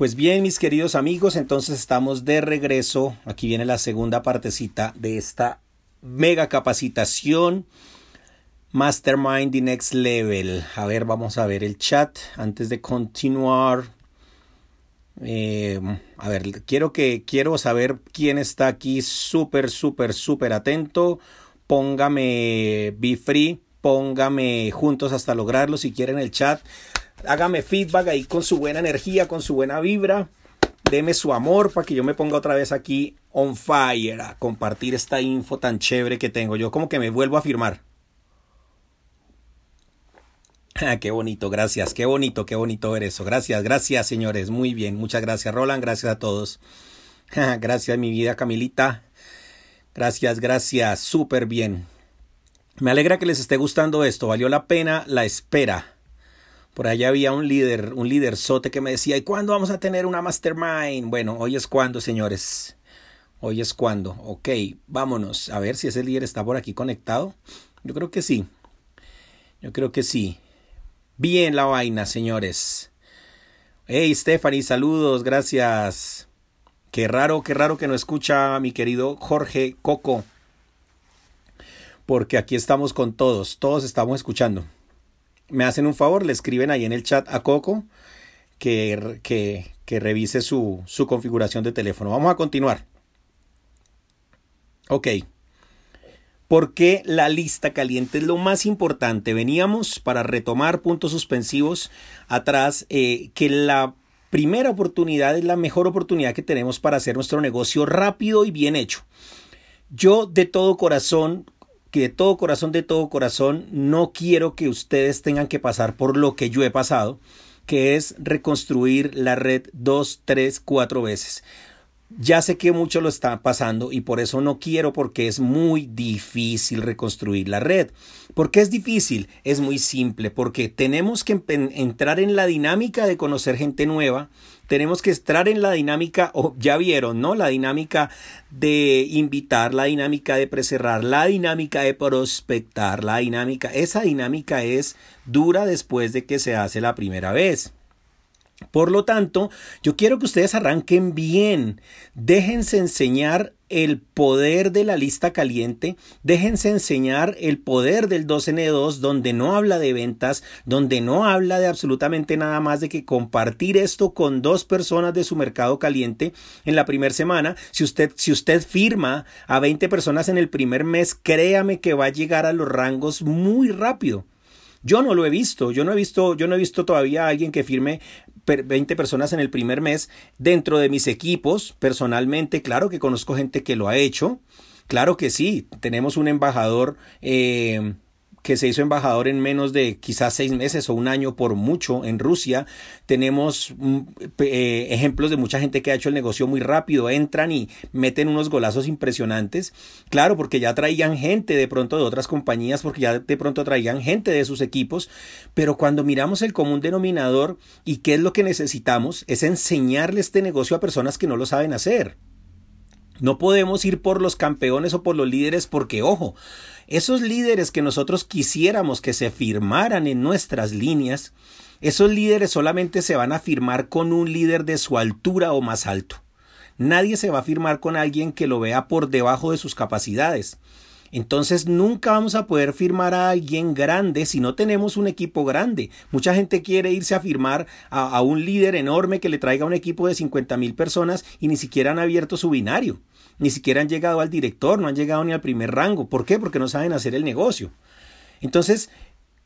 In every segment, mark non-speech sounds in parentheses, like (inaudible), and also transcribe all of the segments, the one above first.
Pues bien, mis queridos amigos, entonces estamos de regreso. Aquí viene la segunda partecita de esta mega capacitación Mastermind the Next Level. A ver, vamos a ver el chat antes de continuar. Eh, a ver, quiero que quiero saber quién está aquí súper, súper, súper atento. Póngame Be Free, póngame juntos hasta lograrlo si quieren el chat hágame feedback ahí con su buena energía, con su buena vibra. Deme su amor para que yo me ponga otra vez aquí on fire a compartir esta info tan chévere que tengo. Yo como que me vuelvo a firmar. (laughs) Ah, qué bonito, gracias, qué bonito, qué bonito ver eso. Gracias, gracias, señores. Muy bien, muchas gracias, Roland. Gracias a todos. (laughs) gracias, mi vida, Camilita. Gracias, gracias, súper bien. Me alegra que les esté gustando esto. Valió la pena la espera. Por allá había un líder, un líder sote que me decía, ¿y cuándo vamos a tener una mastermind? Bueno, hoy es cuando, señores. Hoy es cuando. Ok, vámonos. A ver si ese líder está por aquí conectado. Yo creo que sí. Yo creo que sí. Bien la vaina, señores. Hey, Stephanie, saludos, gracias. Qué raro, qué raro que no escucha mi querido Jorge Coco. Porque aquí estamos con todos, todos estamos escuchando me hacen un favor, le escriben ahí en el chat a Coco que, que, revise su, su configuración de teléfono. Vamos a continuar. Ok. ¿Por qué la lista caliente es lo más importante? Veníamos para retomar puntos suspensivos atrás, eh, que la primera oportunidad es la mejor oportunidad que tenemos para hacer nuestro negocio rápido y bien hecho. Yo de todo corazón que de todo corazón, de todo corazón, no quiero que ustedes tengan que pasar por lo que yo he pasado, que es reconstruir la red dos, tres, cuatro veces. Ya sé que mucho lo está pasando y por eso no quiero porque es muy difícil reconstruir la red. ¿Por qué es difícil? Es muy simple, porque tenemos que entrar en la dinámica de conocer gente nueva, tenemos que entrar en la dinámica, o ya vieron, ¿no? La dinámica de invitar, la dinámica de preserrar, la dinámica de prospectar, la dinámica, esa dinámica es dura después de que se hace la primera vez. Por lo tanto, yo quiero que ustedes arranquen bien, déjense enseñar el poder de la lista caliente, déjense enseñar el poder del 2N2 donde no habla de ventas, donde no habla de absolutamente nada más de que compartir esto con dos personas de su mercado caliente en la primera semana. Si usted, si usted firma a 20 personas en el primer mes, créame que va a llegar a los rangos muy rápido. Yo no lo he visto, yo no he visto, yo no he visto todavía a alguien que firme 20 personas en el primer mes dentro de mis equipos. Personalmente, claro que conozco gente que lo ha hecho. Claro que sí, tenemos un embajador eh, que se hizo embajador en menos de quizás seis meses o un año por mucho en Rusia. Tenemos mm, eh, ejemplos de mucha gente que ha hecho el negocio muy rápido, entran y meten unos golazos impresionantes. Claro, porque ya traían gente de pronto de otras compañías, porque ya de pronto traían gente de sus equipos, pero cuando miramos el común denominador y qué es lo que necesitamos, es enseñarle este negocio a personas que no lo saben hacer. No podemos ir por los campeones o por los líderes porque, ojo, esos líderes que nosotros quisiéramos que se firmaran en nuestras líneas, esos líderes solamente se van a firmar con un líder de su altura o más alto. Nadie se va a firmar con alguien que lo vea por debajo de sus capacidades. Entonces nunca vamos a poder firmar a alguien grande si no tenemos un equipo grande. Mucha gente quiere irse a firmar a, un líder enorme que le traiga un equipo de 50 mil personas y ni siquiera han abierto su binario ni siquiera han llegado al director, no han llegado ni al primer rango. ¿Por qué? Porque no saben hacer el negocio. Entonces,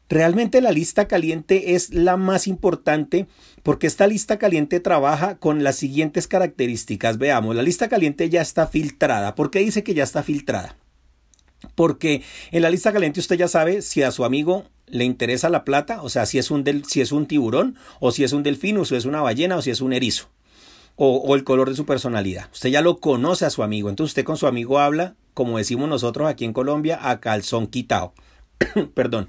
realmente la lista caliente es la más importante porque esta lista caliente trabaja con las siguientes características. Veamos, la lista caliente ya está filtrada. ¿Por qué dice que ya está filtrada? Porque en la lista caliente usted ya sabe si a su amigo le interesa la plata, o sea, si es un, del, si es un tiburón, o si es un delfín, o si es una ballena, o si es un erizo o, el color de su personalidad. Usted ya lo conoce a su amigo, entonces usted con su amigo habla, como decimos nosotros aquí en Colombia, a calzón quitado. (coughs) Perdón.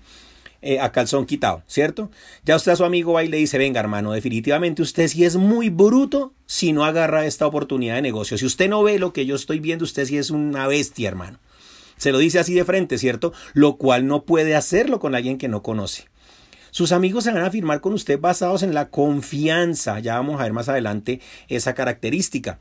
Eh, a calzón quitado, ¿cierto? Ya usted a su amigo va y le dice, venga hermano, definitivamente usted sí es muy bruto si no agarra esta oportunidad de negocio. Si usted no ve lo que yo estoy viendo, usted sí es una bestia, hermano. Se lo dice así de frente, ¿cierto? Lo cual no puede hacerlo con alguien que no conoce. Sus amigos se van a firmar con usted basados en la confianza. Ya vamos a ver más adelante esa característica.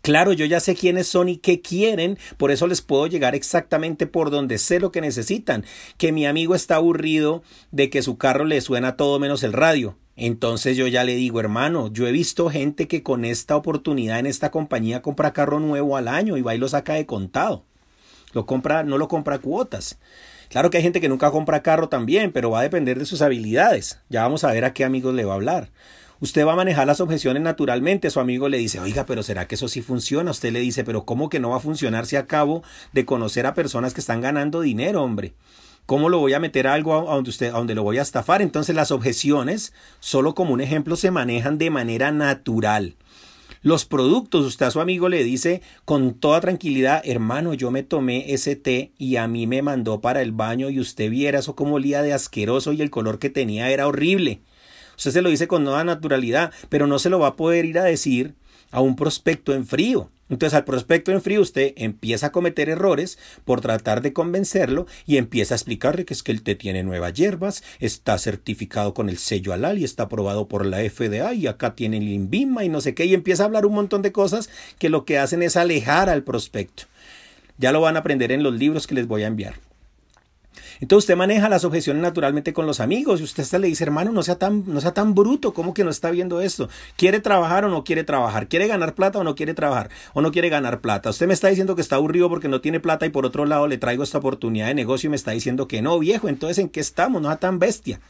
Claro, yo ya sé quiénes son y qué quieren, por eso les puedo llegar exactamente por donde sé lo que necesitan. Que mi amigo está aburrido de que su carro le suena todo menos el radio. Entonces yo ya le digo, hermano, yo he visto gente que con esta oportunidad en esta compañía compra carro nuevo al año y va y lo saca de contado. Lo compra, no lo compra a cuotas. Claro que hay gente que nunca compra carro también, pero va a depender de sus habilidades. Ya vamos a ver a qué amigos le va a hablar. Usted va a manejar las objeciones naturalmente. Su amigo le dice, oiga, pero ¿será que eso sí funciona? Usted le dice, pero ¿cómo que no va a funcionar si acabo de conocer a personas que están ganando dinero, hombre? ¿Cómo lo voy a meter a algo a donde, usted, a donde lo voy a estafar? Entonces las objeciones, solo como un ejemplo, se manejan de manera natural. Los productos, usted a su amigo le dice con toda tranquilidad, hermano, yo me tomé ese té y a mí me mandó para el baño y usted viera eso como olía de asqueroso y el color que tenía era horrible. Usted se lo dice con toda naturalidad, pero no se lo va a poder ir a decir a un prospecto en frío. Entonces al prospecto en frío usted empieza a cometer errores por tratar de convencerlo y empieza a explicarle que es que el té tiene nuevas hierbas, está certificado con el sello halal y está aprobado por la FDA y acá tiene el INVIMA y no sé qué y empieza a hablar un montón de cosas que lo que hacen es alejar al prospecto. Ya lo van a aprender en los libros que les voy a enviar. Entonces usted maneja las objeciones naturalmente con los amigos y usted hasta le dice, hermano, no sea tan, no sea tan bruto, ¿cómo que no está viendo esto? ¿Quiere trabajar o no quiere trabajar? ¿Quiere ganar plata o no quiere trabajar? ¿O no quiere ganar plata? Usted me está diciendo que está aburrido porque no tiene plata y por otro lado le traigo esta oportunidad de negocio y me está diciendo que no, viejo, entonces ¿en qué estamos? No sea tan bestia.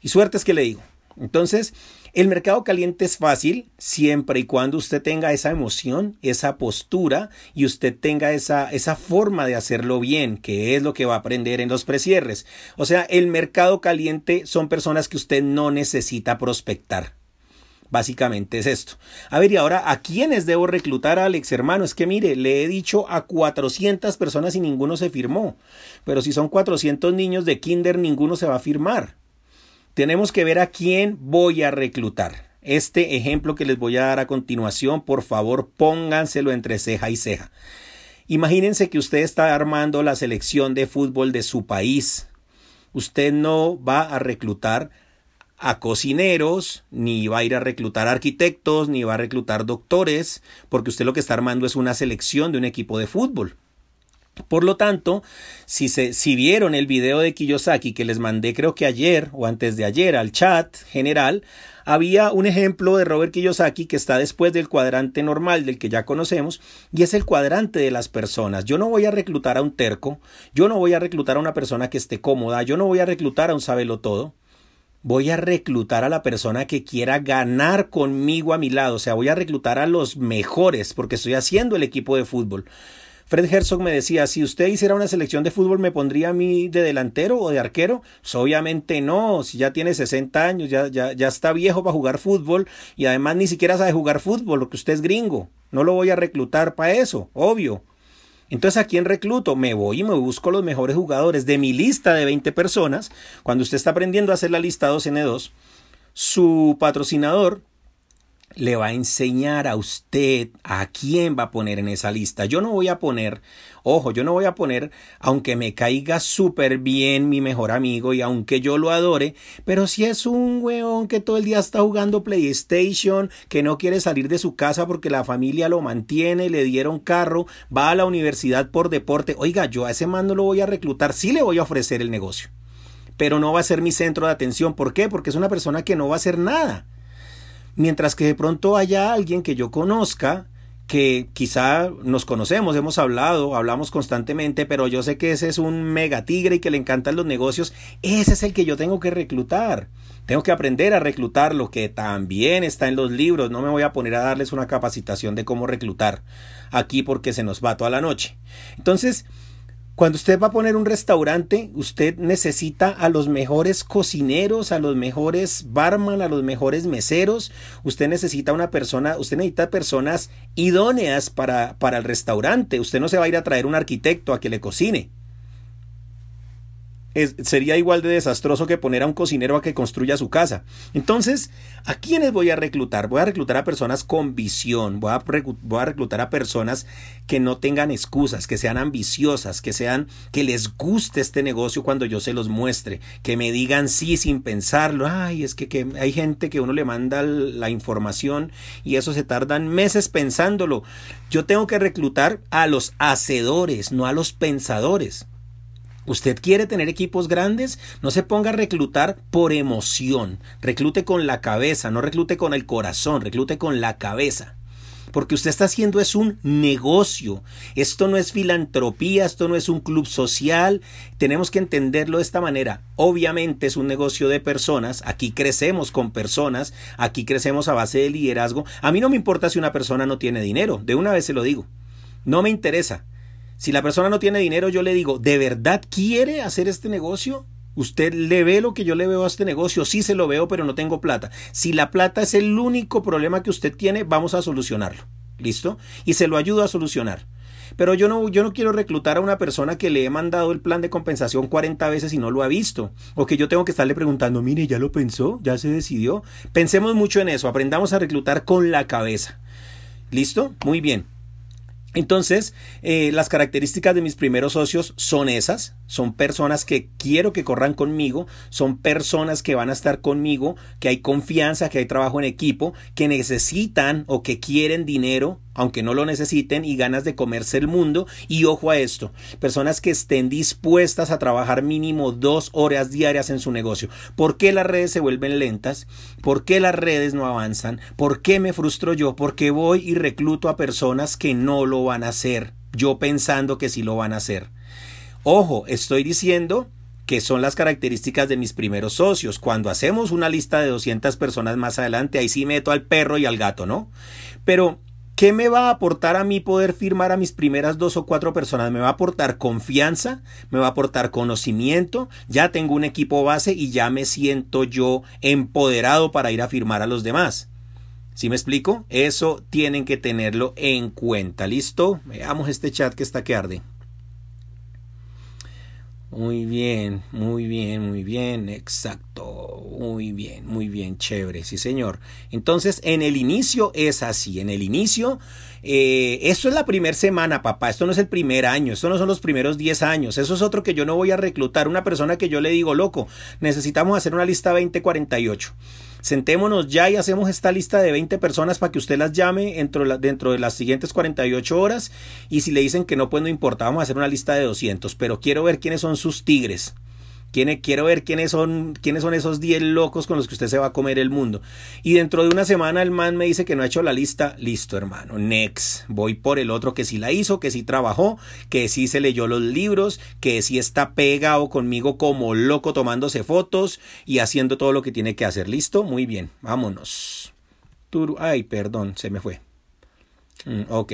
Y suerte es que le digo. Entonces, el mercado caliente es fácil siempre y cuando usted tenga esa emoción, esa postura y usted tenga esa, esa forma de hacerlo bien, que es lo que va a aprender en los precierres. O sea, el mercado caliente son personas que usted no necesita prospectar. Básicamente es esto. A ver, y ahora, ¿a quiénes debo reclutar, Alex, hermano? Es que mire, le he dicho a 400 personas y ninguno se firmó. Pero si son 400 niños de kinder, ninguno se va a firmar tenemos que ver a quién voy a reclutar. Este ejemplo que les voy a dar a continuación, por favor, pónganselo entre ceja y ceja. Imagínense que usted está armando la selección de fútbol de su país. Usted no va a reclutar a cocineros, ni va a ir a reclutar arquitectos, ni va a reclutar doctores, porque usted lo que está armando es una selección de un equipo de fútbol. Por lo tanto, si, se, si vieron el video de Kiyosaki que les mandé creo que ayer o antes de ayer al chat general, había un ejemplo de Robert Kiyosaki que está después del cuadrante normal del que ya conocemos y es el cuadrante de las personas. Yo no voy a reclutar a un terco, yo no voy a reclutar a una persona que esté cómoda, yo no voy a reclutar a un sabelo todo. Voy a reclutar a la persona que quiera ganar conmigo a mi lado, o sea, voy a reclutar a los mejores porque estoy haciendo el equipo de fútbol. Fred Herzog me decía, si usted hiciera una selección de fútbol, ¿me pondría a mí de delantero o de arquero? Pues obviamente no, si ya tiene 60 años, ya, ya, ya está viejo para jugar fútbol y además ni siquiera sabe jugar fútbol, lo que usted es gringo. No lo voy a reclutar para eso, obvio. Entonces, ¿a quién recluto? Me voy y me busco los mejores jugadores de mi lista de 20 personas. Cuando usted está aprendiendo a hacer la lista 2N2, su patrocinador le va a enseñar a usted a quién va a poner en esa lista. Yo no voy a poner, ojo, yo no voy a poner, aunque me caiga súper bien mi mejor amigo y aunque yo lo adore, pero si es un weón que todo el día está jugando PlayStation, que no quiere salir de su casa porque la familia lo mantiene, le dieron carro, va a la universidad por deporte, oiga, yo a ese man no lo voy a reclutar, sí le voy a ofrecer el negocio. Pero no va a ser mi centro de atención. ¿Por qué? Porque es una persona que no va a hacer nada Mientras que de pronto haya alguien que yo conozca, que quizá nos conocemos, hemos hablado, hablamos constantemente, pero yo sé que ese es un mega tigre y que le encantan los negocios, ese es el que yo tengo que reclutar. Tengo que aprender a reclutar lo que también está en los libros. No me voy a poner a darles una capacitación de cómo reclutar aquí porque se nos va toda la noche. Entonces, cuando usted va a poner un restaurante, usted necesita a los mejores cocineros, a los mejores barman, a los mejores meseros. Usted necesita una persona, usted necesita personas idóneas para, para el restaurante. Usted no se va a ir a traer un arquitecto a que le cocine. Sería igual de desastroso que poner a un cocinero a que construya su casa. Entonces, ¿a quiénes voy a reclutar? Voy a reclutar a personas con visión, voy a, voy a reclutar a personas que no tengan excusas, que sean ambiciosas, que sean, que les guste este negocio cuando yo se los muestre, que me digan sí sin pensarlo. Ay, es que, que hay gente que uno le manda la información y eso se tardan meses pensándolo. Yo tengo que reclutar a los hacedores, no a los pensadores. ¿Usted quiere tener equipos grandes? No se ponga a reclutar por emoción. Reclute con la cabeza, no reclute con el corazón, reclute con la cabeza. Porque usted está haciendo es un negocio. Esto no es filantropía, esto no es un club social. Tenemos que entenderlo de esta manera. Obviamente es un negocio de personas. Aquí crecemos con personas. Aquí crecemos a base de liderazgo. A mí no me importa si una persona no tiene dinero. De una vez se lo digo. No me interesa. Si la persona no tiene dinero, yo le digo, ¿de verdad quiere hacer este negocio? ¿Usted le ve lo que yo le veo a este negocio? Sí se lo veo, pero no tengo plata. Si la plata es el único problema que usted tiene, vamos a solucionarlo. ¿Listo? Y se lo ayudo a solucionar. Pero yo no, yo no quiero reclutar a una persona que le he mandado el plan de compensación 40 veces y no lo ha visto. O que yo tengo que estarle preguntando, mire, ¿ya lo pensó? ¿Ya se decidió? Pensemos mucho en eso. Aprendamos a reclutar con la cabeza. ¿Listo? Muy bien. Entonces, eh, las características de mis primeros socios son esas, son personas que quiero que corran conmigo, son personas que van a estar conmigo, que hay confianza, que hay trabajo en equipo, que necesitan o que quieren dinero, aunque no lo necesiten, y ganas de comerse el mundo. Y ojo a esto, personas que estén dispuestas a trabajar mínimo dos horas diarias en su negocio. ¿Por qué las redes se vuelven lentas? ¿Por qué las redes no avanzan? ¿Por qué me frustro yo? Porque voy y recluto a personas que no lo van a hacer, yo pensando que sí lo van a hacer. Ojo, estoy diciendo que son las características de mis primeros socios. Cuando hacemos una lista de 200 personas más adelante, ahí sí meto al perro y al gato, ¿no? Pero, ¿qué me va a aportar a mí poder firmar a mis primeras dos o cuatro personas? Me va a aportar confianza, me va a aportar conocimiento, ya tengo un equipo base y ya me siento yo empoderado para ir a firmar a los demás. ¿Sí me explico? Eso tienen que tenerlo en cuenta. ¿Listo? Veamos este chat que está que arde. Muy bien, muy bien, muy bien, exacto, muy bien, muy bien, chévere, sí señor. Entonces, en el inicio es así, en el inicio, eh, esto es la primera semana, papá, esto no es el primer año, esto no son los primeros 10 años, eso es otro que yo no voy a reclutar, una persona que yo le digo, loco, necesitamos hacer una lista 2048 sentémonos ya y hacemos esta lista de 20 personas para que usted las llame dentro, dentro de las siguientes 48 horas. Y si le dicen que no, pues no importa, vamos a hacer una lista de 200, pero quiero ver quiénes son sus tigres quiero ver quiénes son, quiénes son esos 10 locos con los que usted se va a comer el mundo. Y dentro de una semana el man me dice que no ha hecho la lista. Listo, hermano. Next. Voy por el otro que sí la hizo, que sí trabajó, que sí se leyó los libros, que sí está pegado conmigo como loco tomándose fotos y haciendo todo lo que tiene que hacer. Listo. Muy bien. Vámonos. Ay, perdón, se me fue. Mm, ok.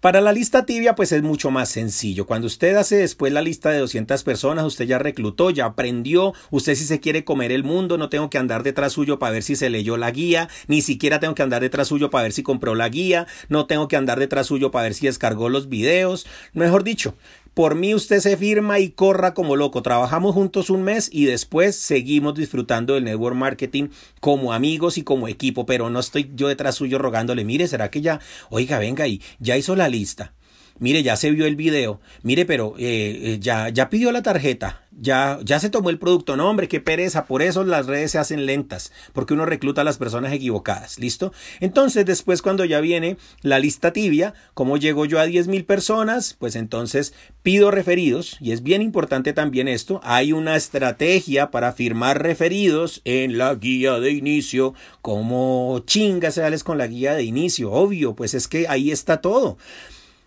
Para la lista tibia, pues es mucho más sencillo. Cuando usted hace después la lista de 200 personas, usted ya reclutó, ya aprendió, usted si se quiere comer el mundo, no tengo que andar detrás suyo para ver si se leyó la guía, ni siquiera tengo que andar detrás suyo para ver si compró la guía, no tengo que andar detrás suyo para ver si descargó los videos. Mejor dicho, por mí usted se firma y corra como loco. Trabajamos juntos un mes y después seguimos disfrutando del network marketing como amigos y como equipo, pero no estoy yo detrás suyo rogándole, mire, ¿será que ya, oiga, venga y ya hizo la lista? Mire, ya se vio el video. Mire, pero eh, eh, ya, ya pidió la tarjeta. Ya, ya se tomó el producto. No, hombre, qué pereza. Por eso las redes se hacen lentas. Porque uno recluta a las personas equivocadas. ¿Listo? Entonces, después, cuando ya viene la lista tibia, como llego yo a 10 mil personas, pues entonces pido referidos. Y es bien importante también esto. Hay una estrategia para firmar referidos en la guía de inicio. Como chingas sales con la guía de inicio. Obvio, pues es que ahí está todo.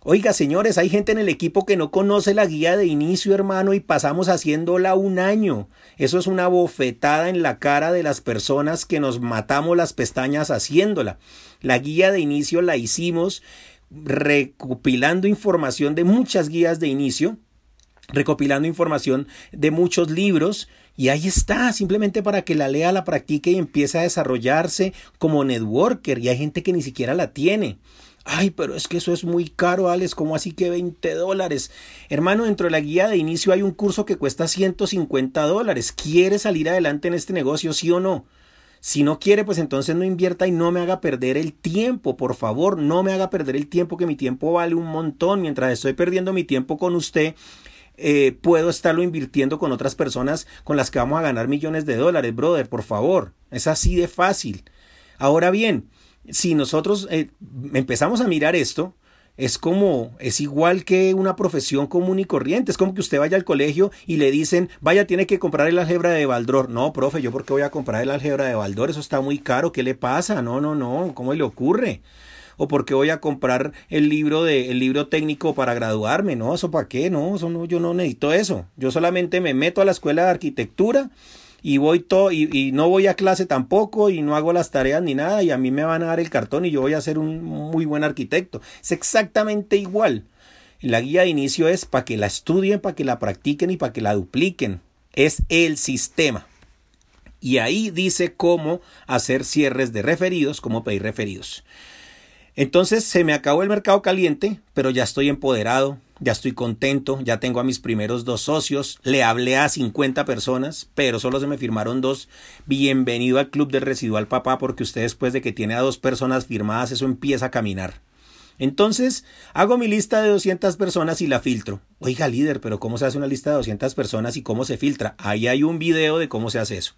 Oiga, señores, hay gente en el equipo que no conoce la guía de inicio, hermano, y pasamos haciéndola un año. Eso es una bofetada en la cara de las personas que nos matamos las pestañas haciéndola. La guía de inicio la hicimos recopilando información de muchas guías de inicio, recopilando información de muchos libros, y ahí está, simplemente para que la lea, la practique y empiece a desarrollarse como networker. Y hay gente que ni siquiera la tiene. Ay, pero es que eso es muy caro, Alex. ¿Cómo así que 20 dólares? Hermano, dentro de la guía de inicio hay un curso que cuesta 150 dólares. ¿Quiere salir adelante en este negocio, sí o no? Si no quiere, pues entonces no invierta y no me haga perder el tiempo, por favor, no me haga perder el tiempo, que mi tiempo vale un montón. Mientras estoy perdiendo mi tiempo con usted, eh, puedo estarlo invirtiendo con otras personas con las que vamos a ganar millones de dólares, brother, por favor. Es así de fácil. Ahora bien, si nosotros eh, empezamos a mirar esto, es como, es igual que una profesión común y corriente. Es como que usted vaya al colegio y le dicen, vaya, tiene que comprar el álgebra de Baldor. No, profe, ¿yo por qué voy a comprar el álgebra de Baldor? Eso está muy caro. ¿Qué le pasa? No, no, no. ¿Cómo le ocurre? o por qué voy a comprar el libro de el libro técnico para graduarme, no, eso para qué, no, eso no, yo no necesito eso. Yo solamente me meto a la escuela de arquitectura y voy todo y, no voy a clase tampoco y no hago las tareas ni nada y a mí me van a dar el cartón y yo voy a ser un muy buen arquitecto. Es exactamente igual. La guía de inicio es para que la estudien, para que la practiquen y para que la dupliquen. Es el sistema. Y ahí dice cómo hacer cierres de referidos, cómo pedir referidos. Entonces se me acabó el mercado caliente, pero ya estoy empoderado, ya estoy contento, ya tengo a mis primeros dos socios, le hablé a 50 personas, pero solo se me firmaron dos. Bienvenido al Club del Residual Papá, porque usted después de que tiene a dos personas firmadas, eso empieza a caminar. Entonces, hago mi lista de 200 personas y la filtro. Oiga, líder, pero ¿cómo se hace una lista de 200 personas y cómo se filtra? Ahí hay un video de cómo se hace eso.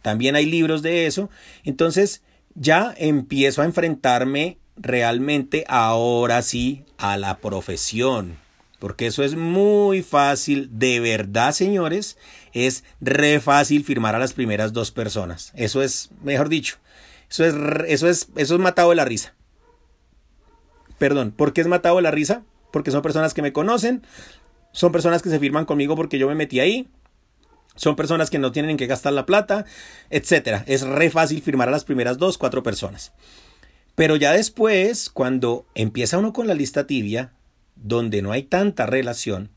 También hay libros de eso. Entonces, ya empiezo a enfrentarme realmente ahora sí a la profesión. Porque eso es muy fácil, de verdad, señores, es re fácil firmar a las primeras dos personas. Eso es, mejor dicho, eso es, eso es, eso es matado de la risa. Perdón, ¿por qué es matado de la risa? Porque son personas que me conocen, son personas que se firman conmigo porque yo me metí ahí, son personas que no tienen que gastar la plata, etcétera. Es re fácil firmar a las primeras dos, cuatro personas. Pero ya después, cuando empieza uno con la lista tibia, donde no hay tanta relación,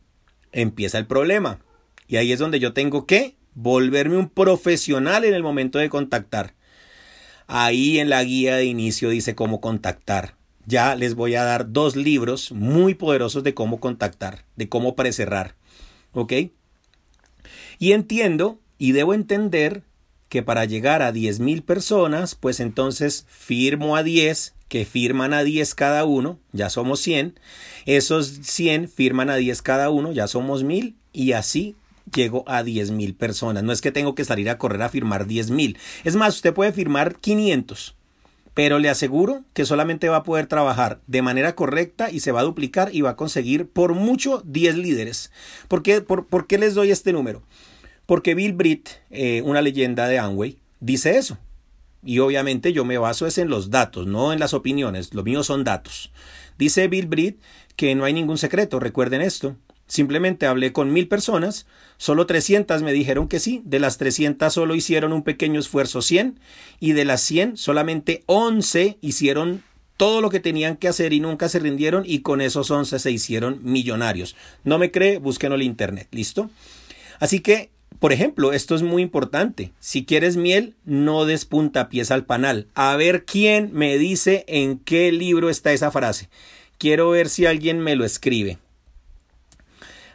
empieza el problema. Y ahí es donde yo tengo que volverme un profesional en el momento de contactar. Ahí en la guía de inicio dice cómo contactar. Ya les voy a dar dos libros muy poderosos de cómo contactar, de cómo precerrar. ¿Ok? Y entiendo y debo entender que para llegar a 10.000 personas, pues entonces firmo a 10 que firman a 10 cada uno, ya somos 100, esos 100 firman a 10 cada uno, ya somos 1000 y así llego a 10.000 personas. No es que tengo que salir a correr a firmar 10.000. Es más, usted puede firmar 500, pero le aseguro que solamente va a poder trabajar de manera correcta y se va a duplicar y va a conseguir por mucho 10 líderes. ¿Por qué, por, ¿por qué les doy este número? Porque Bill Britt, eh, una leyenda de Amway, dice eso. Y obviamente yo me baso es en los datos, no en las opiniones. Lo mío son datos. Dice Bill Britt que no hay ningún secreto, recuerden esto. Simplemente hablé con mil personas, solo 300 me dijeron que sí, de las 300 solo hicieron un pequeño esfuerzo 100 y de las 100 solamente 11 hicieron todo lo que tenían que hacer y nunca se rindieron y con esos 11 se hicieron millonarios. No me cree, búsquenlo en internet, ¿listo? Así que por ejemplo, esto es muy importante. Si quieres miel, no des puntapiés al panal. A ver quién me dice en qué libro está esa frase. Quiero ver si alguien me lo escribe.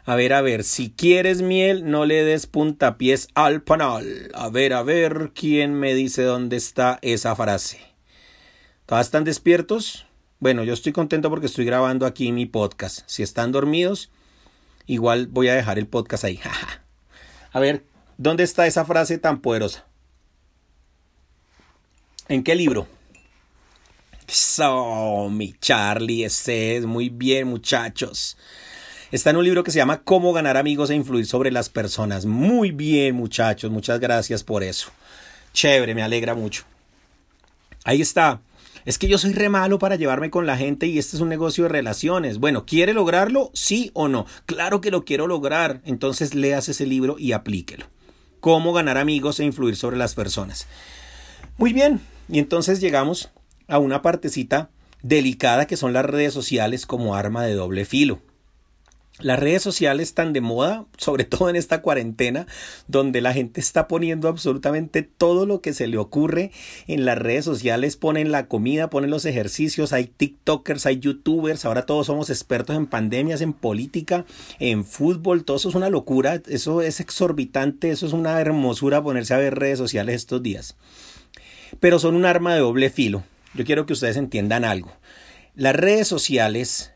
A ver, a ver, si quieres miel, no le des puntapiés al panal. A ver, a ver, ¿quién me dice dónde está esa frase? ¿Todas están despiertos? Bueno, yo estoy contento porque estoy grabando aquí mi podcast. Si están dormidos, igual voy a dejar el podcast ahí. (laughs) A ver, ¿dónde está esa frase tan poderosa? ¿En qué libro? So, mi Charlie, ese es muy bien, muchachos. Está en un libro que se llama Cómo ganar amigos e influir sobre las personas. Muy bien, muchachos, muchas gracias por eso. Chévere, me alegra mucho. Ahí está. Es que yo soy re malo para llevarme con la gente y este es un negocio de relaciones. Bueno, ¿quiere lograrlo? Sí o no. Claro que lo quiero lograr. Entonces leas ese libro y aplíquelo. Cómo ganar amigos e influir sobre las personas. Muy bien. Y entonces llegamos a una partecita delicada que son las redes sociales como arma de doble filo. Las redes sociales están de moda, sobre todo en esta cuarentena, donde la gente está poniendo absolutamente todo lo que se le ocurre en las redes sociales, ponen la comida, ponen los ejercicios, hay TikTokers, hay YouTubers, ahora todos somos expertos en pandemias, en política, en fútbol, todo eso es una locura, eso es exorbitante, eso es una hermosura ponerse a ver redes sociales estos días. Pero son un arma de doble filo. Yo quiero que ustedes entiendan algo. Las redes sociales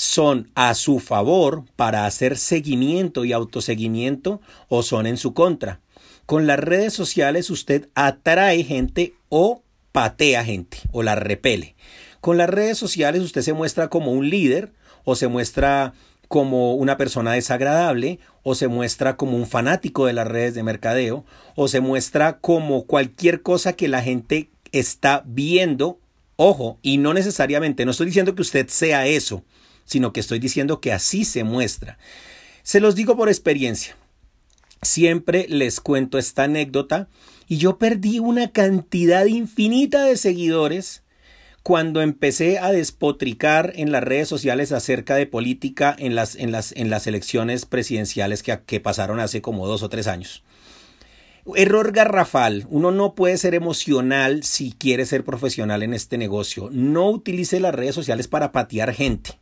son a su favor para hacer seguimiento y autoseguimiento o son en su contra. Con las redes sociales usted atrae gente o patea gente o la repele. Con las redes sociales usted se muestra como un líder o se muestra como una persona desagradable o se muestra como un fanático de las redes de mercadeo o se muestra como cualquier cosa que la gente está viendo. Ojo, y no necesariamente, no estoy diciendo que usted sea eso, sino que estoy diciendo que así se muestra. Se los digo por experiencia. Siempre les cuento esta anécdota y yo perdí una cantidad infinita de seguidores cuando empecé a despotricar en las redes sociales acerca de política en las, en las, en las elecciones presidenciales que, que pasaron hace como dos o tres años. Error garrafal. Uno no puede ser emocional si quiere ser profesional en este negocio. No utilice las redes sociales para patear gente.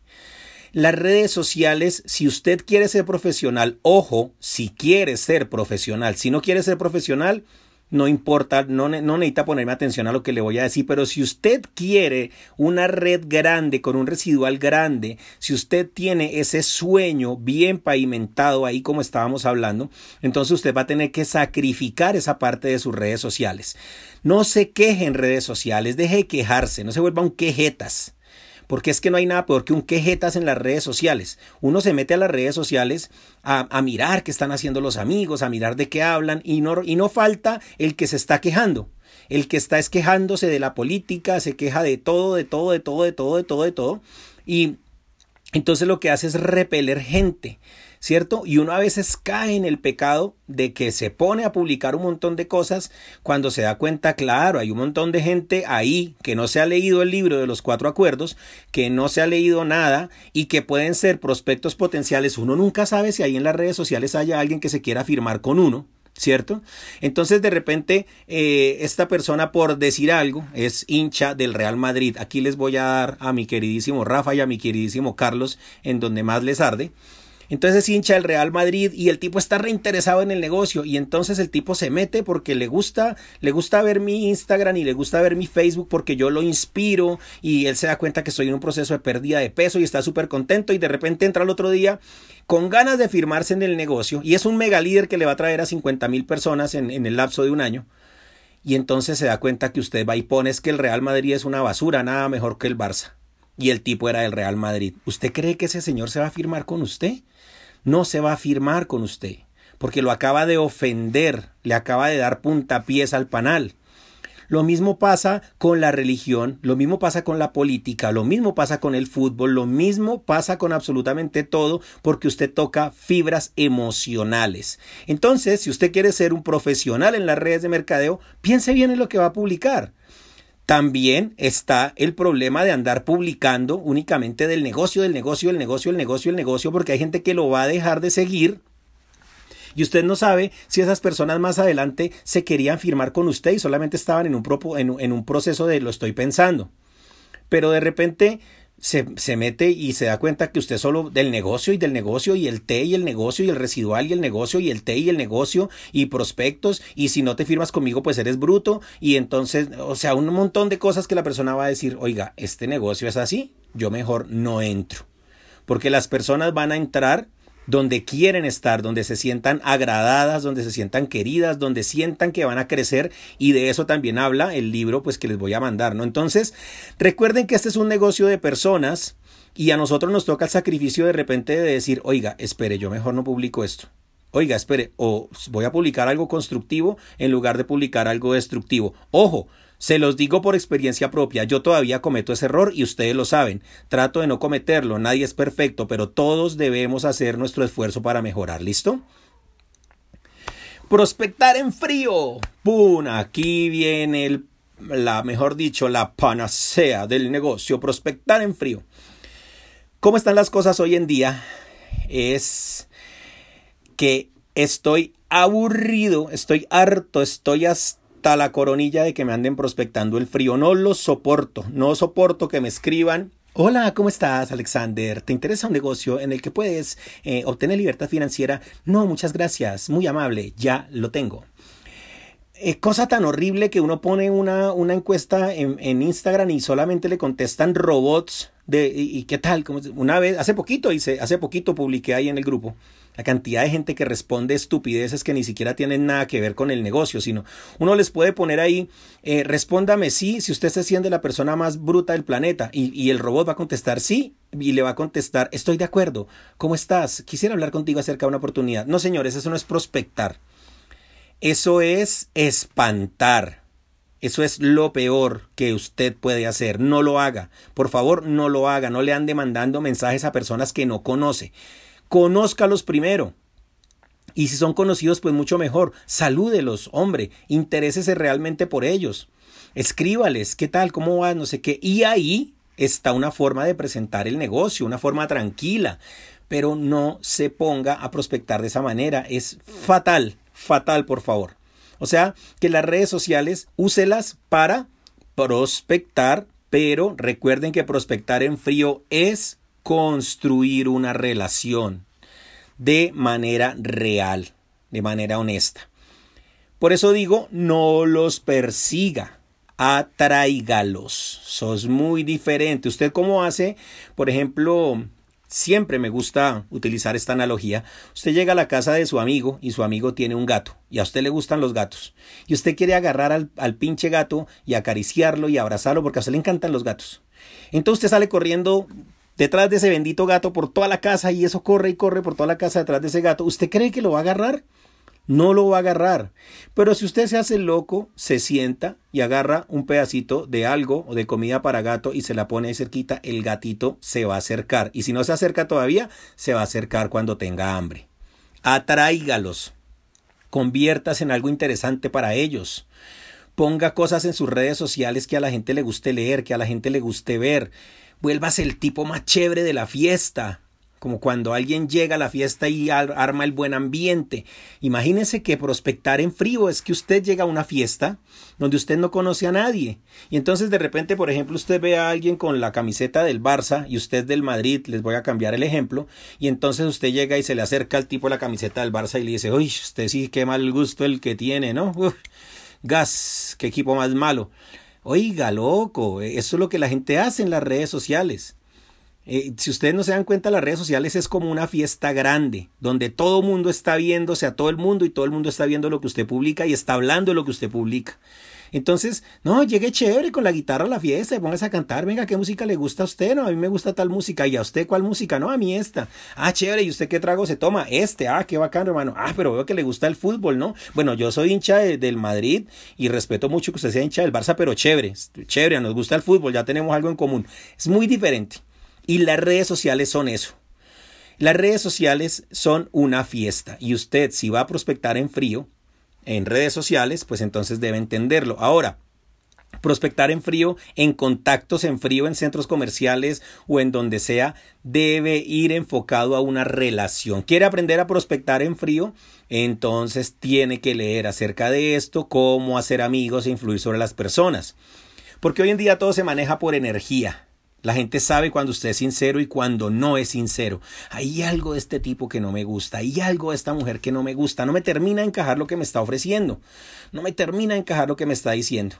Las redes sociales, si usted quiere ser profesional, ojo, si quiere ser profesional, si no quiere ser profesional, no importa, no, necesita ponerme atención a lo que le voy a decir, pero si usted quiere una red grande, con un residual grande, si usted tiene ese sueño bien pavimentado ahí como estábamos hablando, entonces usted va a tener que sacrificar esa parte de sus redes sociales. No se queje en redes sociales, deje de quejarse, no se vuelva un quejetas porque es que no hay nada peor que un quejetas en las redes sociales. Uno se mete a las redes sociales a, mirar qué están haciendo los amigos, a mirar de qué hablan y no, y no falta el que se está quejando. El que está es quejándose de la política, se queja de todo, de todo, de todo, de todo, de todo, de todo. Y entonces lo que hace es repeler gente. ¿cierto? Y uno a veces cae en el pecado de que se pone a publicar un montón de cosas cuando se da cuenta, claro, hay un montón de gente ahí que no se ha leído el libro de los cuatro acuerdos, que no se ha leído nada y que pueden ser prospectos potenciales. Uno nunca sabe si ahí en las redes sociales haya alguien que se quiera firmar con uno. ¿Cierto? Entonces de repente eh, esta persona por decir algo es hincha del Real Madrid. Aquí les voy a dar a mi queridísimo Rafa y a mi queridísimo Carlos en donde más les arde. Entonces es hincha del Real Madrid y el tipo está reinteresado en el negocio y entonces el tipo se mete porque le gusta, le gusta ver mi Instagram y le gusta ver mi Facebook porque yo lo inspiro y él se da cuenta que estoy en un proceso de pérdida de peso y está súper contento y de repente entra el otro día con ganas de firmarse en el negocio y es un mega líder que le va a traer a 50 mil personas en, en el lapso de un año y entonces se da cuenta que usted va y pone es que el Real Madrid es una basura, nada mejor que el Barça. Y el tipo era del Real Madrid. ¿Usted cree que ese señor se va a firmar con usted? No se va a firmar con usted, porque lo acaba de ofender, le acaba de dar puntapiés al panal. Lo mismo pasa con la religión, lo mismo pasa con la política, lo mismo pasa con el fútbol, lo mismo pasa con absolutamente todo porque usted toca fibras emocionales. Entonces, si usted quiere ser un profesional en las redes de mercadeo, piense bien en lo que va a publicar. También está el problema de andar publicando únicamente del negocio, del negocio, del negocio, el negocio, el negocio, porque hay gente que lo va a dejar de seguir y usted no sabe si esas personas más adelante se querían firmar con usted y solamente estaban en un, en un proceso de lo estoy pensando. Pero de repente se, se, mete y se da cuenta que usted solo del negocio y del negocio y el T y el negocio y el residual y el negocio y el T y el negocio y prospectos y si no te firmas conmigo pues eres bruto y entonces, o sea, un montón de cosas que la persona va a decir, oiga, este negocio es así, yo mejor no entro. Porque las personas van a entrar donde quieren estar, donde se sientan agradadas, donde se sientan queridas, donde sientan que van a crecer y de eso también habla el libro pues que les voy a mandar, ¿no? Entonces, recuerden que este es un negocio de personas y a nosotros nos toca el sacrificio de repente de decir, oiga, espere, yo mejor no publico esto. Oiga, espere, o voy a publicar algo constructivo en lugar de publicar algo destructivo. Ojo, se los digo por experiencia propia, yo todavía cometo ese error y ustedes lo saben. Trato de no cometerlo, nadie es perfecto, pero todos debemos hacer nuestro esfuerzo para mejorar. ¿Listo? Prospectar en frío. ¡Pum! Aquí viene la, mejor dicho, la panacea del negocio. Prospectar en frío. ¿Cómo están las cosas hoy en día? es que estoy aburrido, estoy harto, estoy hasta la coronilla de que me anden prospectando el frío. No lo soporto, no soporto que me escriban. Hola, ¿cómo estás, Alexander? ¿Te interesa un negocio en el que puedes eh, obtener libertad financiera? No, muchas gracias, muy amable, ya lo tengo. Es cosa tan horrible que uno pone una, una encuesta en, Instagram y solamente le contestan robots de y, qué tal. Como una vez, hace poquito hice, hace poquito publiqué ahí en el grupo la cantidad de gente que responde estupideces que ni siquiera tienen nada que ver con el negocio, sino uno les puede poner ahí, eh, respóndame sí, si usted se siente la persona más bruta del planeta, y, y el robot va a contestar sí, y le va a contestar, estoy de acuerdo, ¿cómo estás? Quisiera hablar contigo acerca de una oportunidad. No, señores, eso no es prospectar. Eso es espantar. Eso es lo peor que usted puede hacer. No lo haga. Por favor, no lo haga. No le ande mandando mensajes a personas que no conoce. Conózcalos primero. Y si son conocidos, pues mucho mejor. Salúdelos, hombre. Interésese realmente por ellos. Escríbales, ¿qué tal? ¿Cómo va? No sé qué. Y ahí está una forma de presentar el negocio, una forma tranquila. Pero no se ponga a prospectar de esa manera. Es fatal fatal, por favor. O sea, que las redes sociales úselas para prospectar, pero recuerden que prospectar en frío es construir una relación de manera real, de manera honesta. Por eso digo, no los persiga, atráigalos. Sos muy diferente. ¿Usted cómo hace, por ejemplo, Siempre me gusta utilizar esta analogía. Usted llega a la casa de su amigo y su amigo tiene un gato y a usted le gustan los gatos. Y usted quiere agarrar al, al pinche gato y acariciarlo y abrazarlo porque a usted le encantan los gatos. Entonces usted sale corriendo detrás de ese bendito gato por toda la casa y eso corre y corre por toda la casa detrás de ese gato. ¿Usted cree que lo va a agarrar? no lo va a agarrar. Pero si usted se hace loco, se sienta y agarra un pedacito de algo o de comida para gato y se la pone ahí cerquita, el gatito se va a acercar. Y si no se acerca todavía, se va a acercar cuando tenga hambre. Atráigalos. Conviertas en algo interesante para ellos. Ponga cosas en sus redes sociales que a la gente le guste leer, que a la gente le guste ver. Vuélvase el tipo más chévere de la fiesta como cuando alguien llega a la fiesta y arma el buen ambiente. Imagínese que prospectar en frío es que usted llega a una fiesta donde usted no conoce a nadie. Y entonces de repente, por ejemplo, usted ve a alguien con la camiseta del Barça y usted del Madrid, les voy a cambiar el ejemplo, y entonces usted llega y se le acerca al tipo la camiseta del Barça y le dice, uy, usted sí, qué mal gusto el que tiene, ¿no? gas, qué equipo más malo. Oiga, loco, eso es lo que la gente hace en las redes sociales. Eh, si ustedes no se dan cuenta, las redes sociales es como una fiesta grande, donde todo el mundo está viéndose a todo el mundo y todo el mundo está viendo lo que usted publica y está hablando de lo que usted publica. Entonces, no, llegue chévere con la guitarra a la fiesta y póngase a cantar, venga, ¿qué música le gusta a usted? No, a mí me gusta tal música. ¿Y a usted cuál música? No, a mí esta. Ah, chévere, ¿y usted qué trago se toma? Este, ah, qué bacán, hermano. Ah, pero veo que le gusta el fútbol, ¿no? Bueno, yo soy hincha del Madrid y respeto mucho que usted sea hincha del Barça, pero chévere, chévere, nos gusta el fútbol, ya tenemos algo en común. Es muy diferente. Y las redes sociales son eso. Las redes sociales son una fiesta y usted si va a prospectar en frío en redes sociales, pues entonces debe entenderlo. Ahora, prospectar en frío, en contactos en frío, en centros comerciales o en donde sea, debe ir enfocado a una relación. ¿Quiere aprender a prospectar en frío? Entonces tiene que leer acerca de esto, cómo hacer amigos e influir sobre las personas. Porque hoy en día todo se maneja por energía. La gente sabe cuando usted es sincero y cuando no es sincero. Hay algo de este tipo que no me gusta, hay algo de esta mujer que no me gusta, no me termina de encajar lo que me está ofreciendo, no me termina de encajar lo que me está diciendo.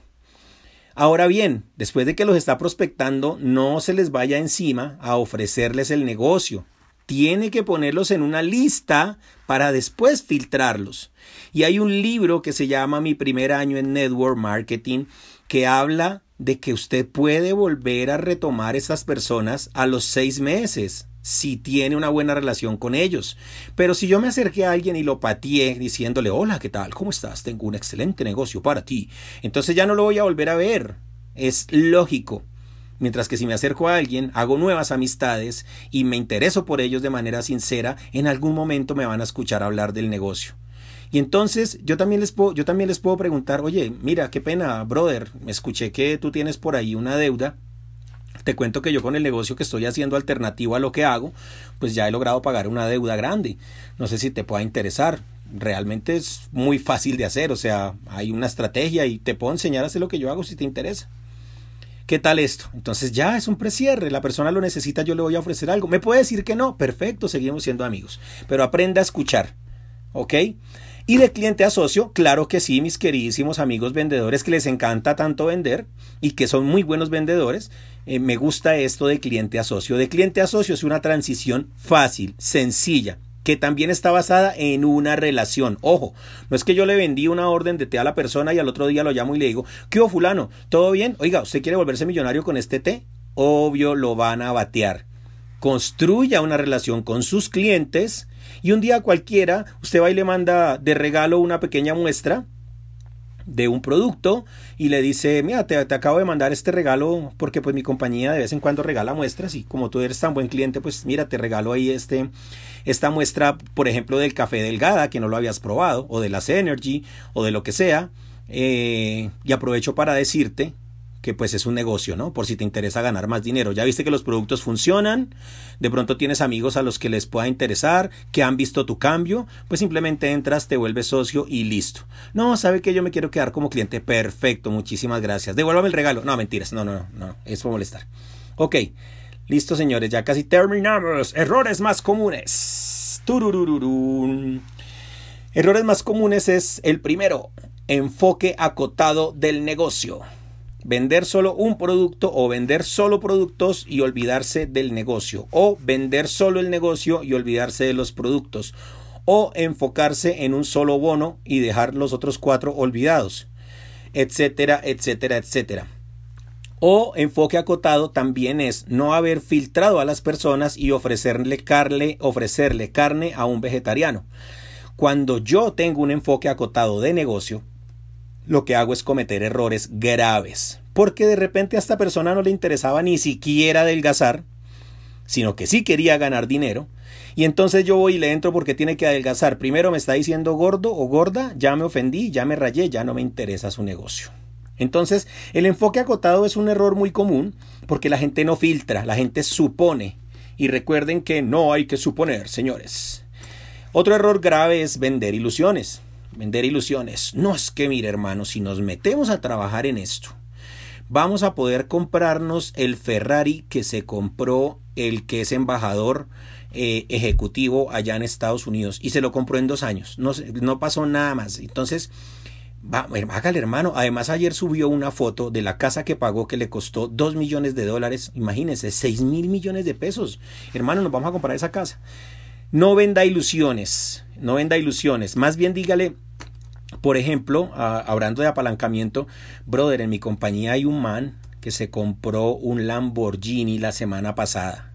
Ahora bien, después de que los está prospectando, no se les vaya encima a ofrecerles el negocio. Tiene que ponerlos en una lista para después filtrarlos. Y hay un libro que se llama Mi primer año en Network Marketing que habla de que usted puede volver a retomar estas personas a los seis meses si tiene una buena relación con ellos. Pero si yo me acerqué a alguien y lo pateé diciéndole, hola, ¿qué tal? ¿Cómo estás? Tengo un excelente negocio para ti. Entonces ya no lo voy a volver a ver. Es lógico. Mientras que si me acerco a alguien, hago nuevas amistades y me intereso por ellos de manera sincera, en algún momento me van a escuchar hablar del negocio. Y entonces yo también les puedo, yo también les puedo preguntar, oye, mira, qué pena, brother, me escuché que tú tienes por ahí una deuda Te cuento que yo con el negocio que estoy haciendo alternativo a lo que hago, pues ya he logrado pagar una deuda grande. No sé si te pueda interesar. Realmente es muy fácil de hacer, o sea, hay una estrategia y te puedo enseñar a hacer lo que yo hago si te interesa. ¿Qué tal esto? Entonces ya es un precierre, la persona lo necesita, yo le voy a ofrecer algo. ¿Me puede decir que no? Perfecto, seguimos siendo amigos. Pero aprenda a escuchar, ¿ok? Y de cliente a socio, claro que sí, mis queridísimos amigos vendedores que les encanta tanto vender y que son muy buenos vendedores, eh, me gusta esto de cliente a socio. De cliente a socio es una transición fácil, sencilla, que también está basada en una relación. Ojo, no es que yo le vendí una orden de té a la persona y al otro día lo llamo y le digo, ¿qué hubo fulano? ¿Todo bien? Oiga, ¿usted quiere volverse millonario con este té? Obvio lo van a batear. Construya una relación con sus clientes y un día cualquiera usted va y le manda de regalo una pequeña muestra de un producto y le dice, mira, te, acabo de mandar este regalo porque pues mi compañía de vez en cuando regala muestras y como tú eres tan buen cliente, pues mira, te regalo ahí este, esta muestra, por ejemplo, del café delgada que no lo habías probado o de las Energy o de lo que sea. Eh, y aprovecho para decirte que pues es un negocio, ¿no? Por si te interesa ganar más dinero. Ya viste que los productos funcionan, de pronto tienes amigos a los que les pueda interesar, que han visto tu cambio, pues simplemente entras, te vuelves socio y listo. No, sabe que yo me quiero quedar como cliente. Perfecto, muchísimas gracias. Devuélvame el regalo. No, mentiras, no, no, no, no, es por molestar. Ok, listo señores, ya casi terminamos. Errores más comunes. Tururururun. Errores más comunes es el primero, enfoque acotado del negocio vender solo un producto o vender solo productos y olvidarse del negocio o vender solo el negocio y olvidarse de los productos o enfocarse en un solo bono y dejar los otros cuatro olvidados, etcétera, etcétera, etcétera. O enfoque acotado también es no haber filtrado a las personas y ofrecerle carne, ofrecerle carne a un vegetariano. Cuando yo tengo un enfoque acotado de negocio, lo que hago es cometer errores graves. Porque de repente a esta persona no le interesaba ni siquiera adelgazar, sino que sí quería ganar dinero. Y entonces yo voy y le entro porque tiene que adelgazar. Primero me está diciendo gordo o gorda, ya me ofendí, ya me rayé, ya no me interesa su negocio. Entonces, el enfoque acotado es un error muy común porque la gente no filtra, la gente supone. Y recuerden que no hay que suponer, señores. Otro error grave es vender ilusiones vender ilusiones. No es que, mire hermano, si nos metemos a trabajar en esto, vamos a poder comprarnos el Ferrari que se compró el que es embajador eh, ejecutivo allá en Estados Unidos y se lo compró en dos años. No, no pasó nada más. Entonces, va, hágale hermano. Además, ayer subió una foto de la casa que pagó que le costó dos millones de dólares. Imagínense, seis mil millones de pesos. Hermano, nos vamos a comprar esa casa. No venda ilusiones, no venda ilusiones. Más bien dígale, por ejemplo, hablando de apalancamiento, brother, en mi compañía hay un man que se compró un Lamborghini la semana pasada.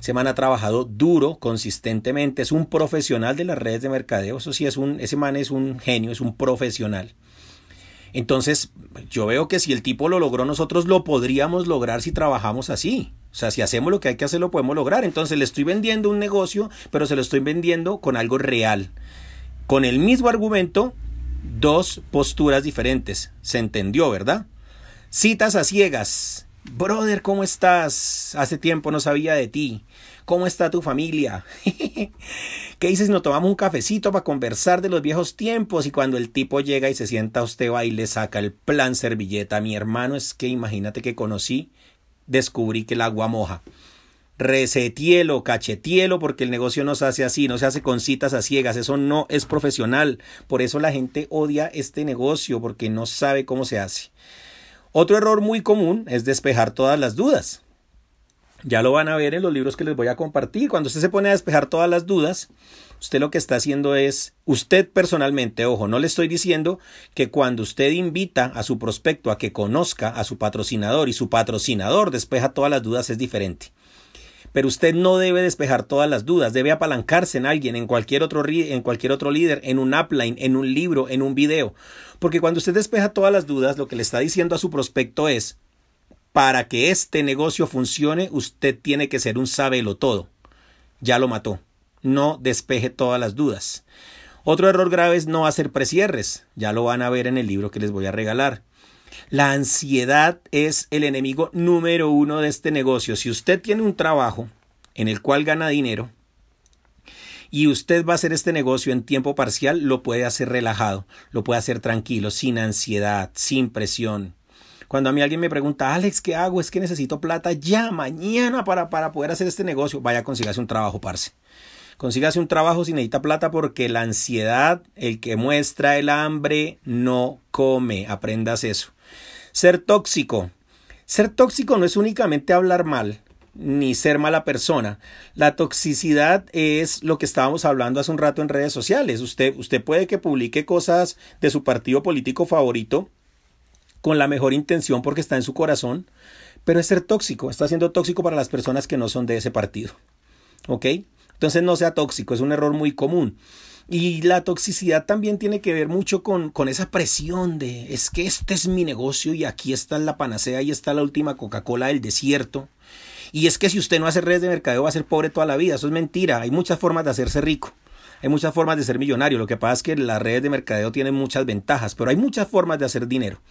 Ese man ha trabajado duro, consistentemente, es un profesional de las redes de mercadeo. Eso sí, es un, ese man es un genio, es un profesional. Entonces, yo veo que si el tipo lo logró, nosotros lo podríamos lograr si trabajamos así. O sea, si hacemos lo que hay que hacer, lo podemos lograr. Entonces le estoy vendiendo un negocio, pero se lo estoy vendiendo con algo real. Con el mismo argumento, dos posturas diferentes. Se entendió, ¿verdad? Citas a ciegas. Brother, ¿cómo estás? Hace tiempo no sabía de ti. ¿Cómo está tu familia? (laughs) ¿Qué dices? Nos tomamos un cafecito para conversar de los viejos tiempos y cuando el tipo llega y se sienta a usted va y le saca el plan servilleta. Mi hermano es que imagínate que conocí descubrí que el agua moja. Resetielo, cachetielo, porque el negocio no se hace así, no se hace con citas a ciegas, eso no es profesional. Por eso la gente odia este negocio, porque no sabe cómo se hace. Otro error muy común es despejar todas las dudas. Ya lo van a ver en los libros que les voy a compartir. Cuando usted se pone a despejar todas las dudas, usted lo que está haciendo es, usted personalmente, ojo, no le estoy diciendo que cuando usted invita a su prospecto a que conozca a su patrocinador y su patrocinador despeja todas las dudas es diferente. Pero usted no debe despejar todas las dudas, debe apalancarse en alguien, en cualquier otro, en cualquier otro líder, en un upline, en un libro, en un video. Porque cuando usted despeja todas las dudas, lo que le está diciendo a su prospecto es, para que este negocio funcione, usted tiene que ser un sábelo todo. Ya lo mató no despeje todas las dudas. Otro error grave es no hacer precierres, ya lo van a ver en el libro que les voy a regalar. La ansiedad es el enemigo número uno de este negocio. Si usted tiene un trabajo en el cual gana dinero y usted va a hacer este negocio en tiempo parcial, lo puede hacer relajado, lo puede hacer tranquilo, sin ansiedad, sin presión. Cuando a mí alguien me pregunta, Alex, ¿qué hago? Es que necesito plata ya, mañana, para, para poder hacer este negocio. Vaya, consígase un trabajo, parce. Consígase un trabajo si necesita plata porque la ansiedad, el que muestra el hambre, no come. Aprendas eso. Ser tóxico. Ser tóxico no es únicamente hablar mal, ni ser mala persona. La toxicidad es lo que estábamos hablando hace un rato en redes sociales. Usted, usted puede que publique cosas de su partido político favorito con la mejor intención porque está en su corazón, pero es ser tóxico, está siendo tóxico para las personas que no son de ese partido. ¿Ok? Entonces no sea tóxico, es un error muy común. Y la toxicidad también tiene que ver mucho con, con, esa presión de es que este es mi negocio y aquí está la panacea y está la última Coca-Cola del desierto. Y es que si usted no hace redes de mercadeo va a ser pobre toda la vida. Eso es mentira. Hay muchas formas de hacerse rico. Hay muchas formas de ser millonario. Lo que pasa es que las redes de mercadeo tienen muchas ventajas, pero hay muchas formas de hacer dinero.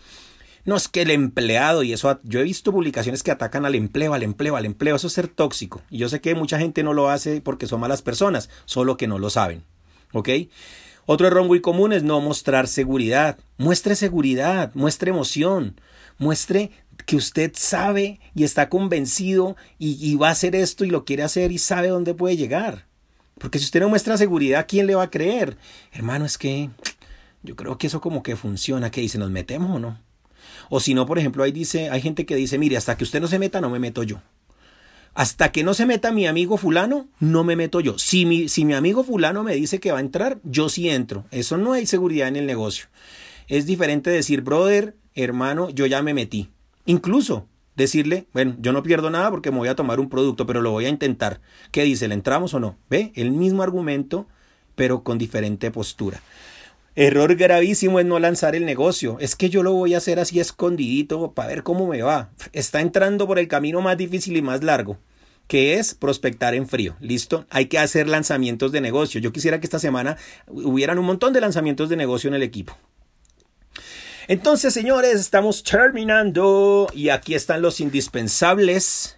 No es que el empleado, y eso yo he visto publicaciones que atacan al empleo, al empleo, al empleo, eso es ser tóxico. Y yo sé que mucha gente no lo hace porque son malas personas, solo que no lo saben. ¿Ok? Otro error muy común es no mostrar seguridad. Muestre seguridad, muestre emoción, muestre que usted sabe y está convencido y, va a hacer esto y lo quiere hacer y sabe dónde puede llegar. Porque si usted no muestra seguridad, ¿quién le va a creer? Hermano, es que yo creo que eso como que funciona. ¿Qué dice? ¿Nos metemos o no? O si no, por ejemplo, ahí dice, hay gente que dice, mire, hasta que usted no se meta, no me meto yo. Hasta que no se meta mi amigo fulano, no me meto yo. Si mi, si mi amigo fulano me dice que va a entrar, yo sí entro. Eso no hay seguridad en el negocio. Es diferente decir, brother, hermano, yo ya me metí. Incluso decirle, bueno, yo no pierdo nada porque me voy a tomar un producto, pero lo voy a intentar. ¿Qué dice? ¿Le entramos o no? ¿Ve? El mismo argumento, pero con diferente postura. Error gravísimo es no lanzar el negocio. Es que yo lo voy a hacer así escondidito para ver cómo me va. Está entrando por el camino más difícil y más largo, que es prospectar en frío. ¿Listo? Hay que hacer lanzamientos de negocio. Yo quisiera que esta semana hubieran un montón de lanzamientos de negocio en el equipo. Entonces, señores, estamos terminando y aquí están los indispensables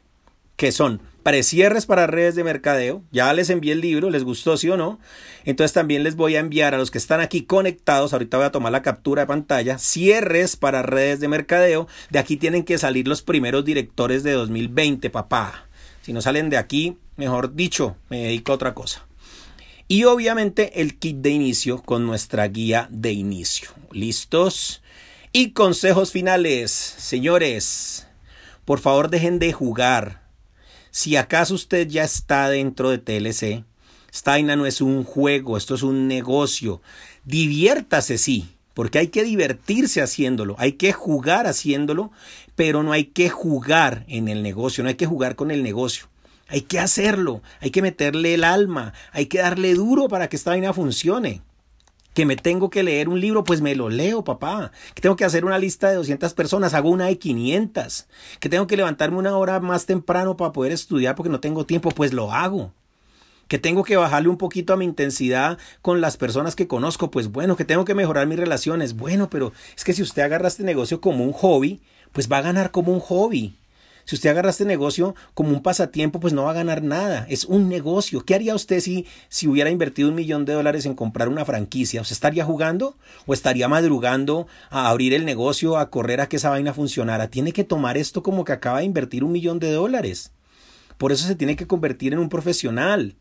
que son precierres para redes de mercadeo. Ya les envié el libro, les gustó, sí o no. Entonces también les voy a enviar a los que están aquí conectados, ahorita voy a tomar la captura de pantalla, cierres para redes de mercadeo. De aquí tienen que salir los primeros directores de 2020, papá. Si no salen de aquí, mejor dicho, me dedico a otra cosa. Y obviamente el kit de inicio con nuestra guía de inicio. ¿Listos? Y consejos finales. Señores, por favor dejen de jugar si acaso usted ya está dentro de TLC, Staina no es un juego, esto es un negocio. Diviértase, sí, porque hay que divertirse haciéndolo, hay que jugar haciéndolo, pero no hay que jugar en el negocio, no hay que jugar con el negocio. Hay que hacerlo, hay que meterle el alma, hay que darle duro para que esta vaina funcione que me tengo que leer un libro, pues me lo leo, papá. Que tengo que hacer una lista de 200 personas, hago una de 500. Que tengo que levantarme una hora más temprano para poder estudiar porque no tengo tiempo, pues lo hago. Que tengo que bajarle un poquito a mi intensidad con las personas que conozco, pues bueno, que tengo que mejorar mis relaciones, bueno, pero es que si usted agarra este negocio como un hobby, pues va a ganar como un hobby. Si usted agarra este negocio como un pasatiempo, pues no va a ganar nada. Es un negocio. ¿Qué haría usted si, si hubiera invertido un millón de dólares en comprar una franquicia? ¿Usted estaría jugando o estaría madrugando a abrir el negocio, a correr a que esa vaina funcionara? Tiene que tomar esto como que acaba de invertir un millón de dólares. Por eso se tiene que convertir en un profesional.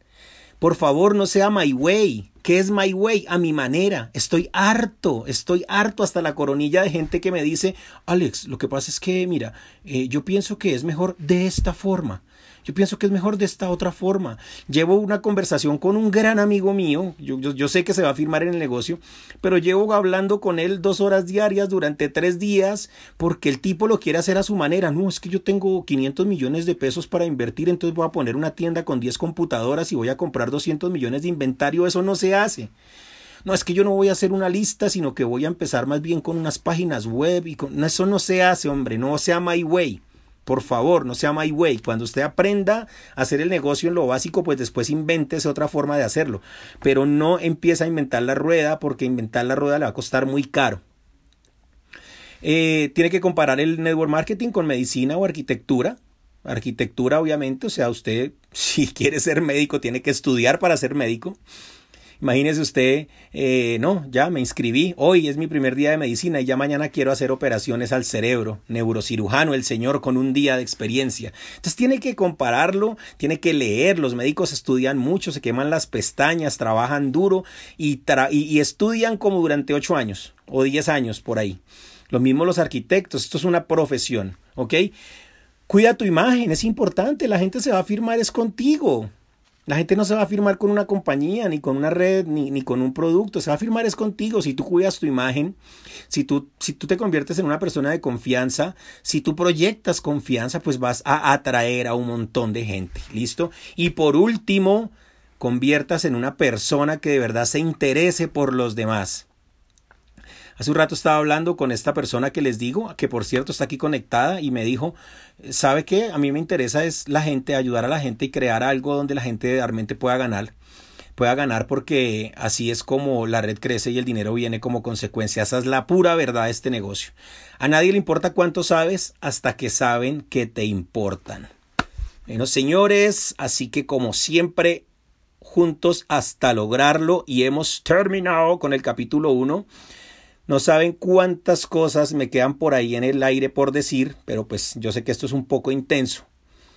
Por favor, no sea my way. ¿Qué es my way? A mi manera. Estoy harto, estoy harto hasta la coronilla de gente que me dice, Alex, lo que pasa es que, mira, eh, yo pienso que es mejor de esta forma. Yo pienso que es mejor de esta otra forma. Llevo una conversación con un gran amigo mío, yo, sé que se va a firmar en el negocio, pero llevo hablando con él dos horas diarias durante tres días porque el tipo lo quiere hacer a su manera. No, es que yo tengo 500 millones de pesos para invertir, entonces voy a poner una tienda con 10 computadoras y voy a comprar 200 millones de inventario. Eso no se hace. No, es que yo no voy a hacer una lista, sino que voy a empezar más bien con unas páginas web y con... eso no se hace, hombre, no sea my way. Por favor, no sea my way. Cuando usted aprenda a hacer el negocio en lo básico, pues después invéntese otra forma de hacerlo. Pero no empieza a inventar la rueda porque inventar la rueda le va a costar muy caro. Eh, tiene que comparar el network marketing con medicina o arquitectura. Arquitectura, obviamente, o sea, usted (laughs) si quiere ser médico tiene que estudiar para ser médico. Imagínese usted, eh, no, ya me inscribí, hoy es mi primer día de medicina y ya mañana quiero hacer operaciones al cerebro, neurocirujano, el señor con un día de experiencia. Entonces tiene que compararlo, tiene que leer, los médicos estudian mucho, se queman las pestañas, trabajan duro y, y estudian como durante ocho años o diez años por ahí. Lo mismo los arquitectos, esto es una profesión, ¿ok? Cuida tu imagen, es importante, la gente se va a firmar es contigo. La gente no se va a firmar con una compañía, ni con una red, ni, ni, con un producto. Se va a firmar es contigo. Si tú cuidas tu imagen, si tú, si tú te conviertes en una persona de confianza, si tú proyectas confianza, pues vas a atraer a un montón de gente. ¿Listo? Y por último, conviertas en una persona que de verdad se interese por los demás. Hace un rato estaba hablando con esta persona que les digo, que por cierto está aquí conectada y me dijo, ¿sabe qué? A mí me interesa es la gente, ayudar a la gente y crear algo donde la gente realmente pueda ganar pueda ganar porque así es como la red crece y el dinero viene como consecuencia. Esa es la pura verdad de este negocio. A nadie le importa cuánto sabes hasta que saben que te importan. Bueno, señores, así que como siempre, juntos hasta lograrlo y hemos terminado con el capítulo 1. No saben cuántas cosas me quedan por ahí en el aire por decir, pero pues yo sé que esto es un poco intenso.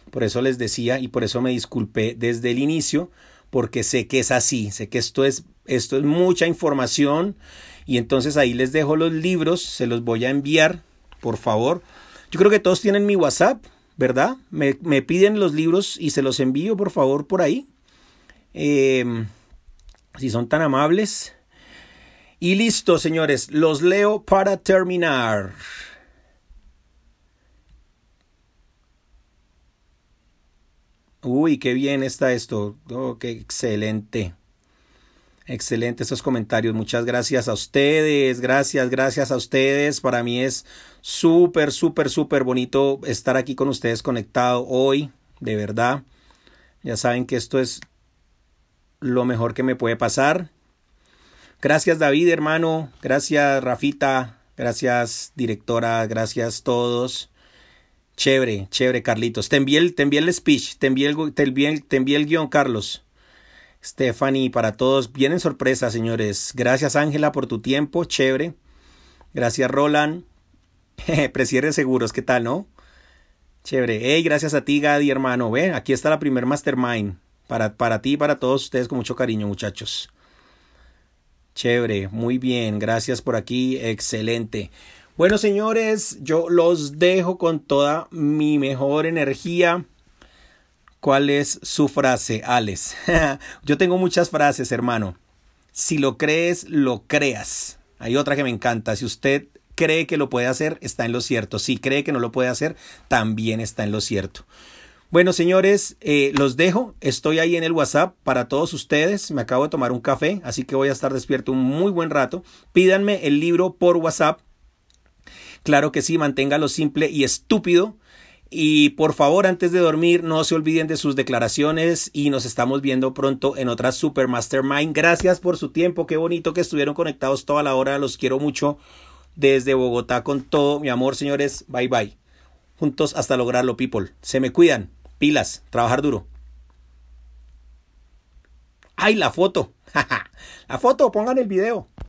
Por eso les decía y por eso me disculpé desde el inicio, porque sé que es así, sé que esto es, esto es mucha información y entonces ahí les dejo los libros, se los voy a enviar, por favor. Yo creo que todos tienen mi WhatsApp, ¿verdad? Me, me piden los libros y se los envío, por favor, por ahí. Eh, si son tan amables. Y listo, señores, los leo para terminar. Uy, qué bien está esto. Oh, qué excelente. Excelente estos comentarios. Muchas gracias a ustedes. Gracias, gracias a ustedes. Para mí es súper, súper, súper bonito estar aquí con ustedes conectado hoy. De verdad. Ya saben que esto es lo mejor que me puede pasar. Gracias David, hermano. Gracias Rafita. Gracias directora. Gracias todos. Chévere, chévere, Carlitos. Te envié el, te envié el speech, te envié el, te envié, el guion, Carlos. Stephanie, para todos, vienen sorpresas, señores. Gracias, Ángela, por tu tiempo, chévere. Gracias, Roland. (laughs) Presieres seguros, ¿qué tal, no? Chévere. Hey, gracias a ti, Gadi, hermano. Ve, aquí está la primer mastermind. Para, para ti y para todos ustedes con mucho cariño, muchachos. Chévere, muy bien, gracias por aquí, excelente. Bueno, señores, yo los dejo con toda mi mejor energía. ¿Cuál es su frase, Alex? (laughs) yo tengo muchas frases, hermano. Si lo crees, lo creas. Hay otra que me encanta. Si usted cree que lo puede hacer, está en lo cierto. Si cree que no lo puede hacer, también está en lo cierto. Bueno, señores, eh, los dejo. Estoy ahí en el WhatsApp para todos ustedes. Me acabo de tomar un café, así que voy a estar despierto un muy buen rato. Pídanme el libro por WhatsApp. Claro que sí, manténgalo simple y estúpido. Y por favor, antes de dormir, no se olviden de sus declaraciones y nos estamos viendo pronto en otra Super Mastermind. Gracias por su tiempo, qué bonito que estuvieron conectados toda la hora. Los quiero mucho desde Bogotá con todo mi amor, señores. Bye bye. Juntos hasta lograrlo, people. Se me cuidan. Pilas, trabajar duro. ¡Ay, la foto! (laughs) la foto, pongan el video.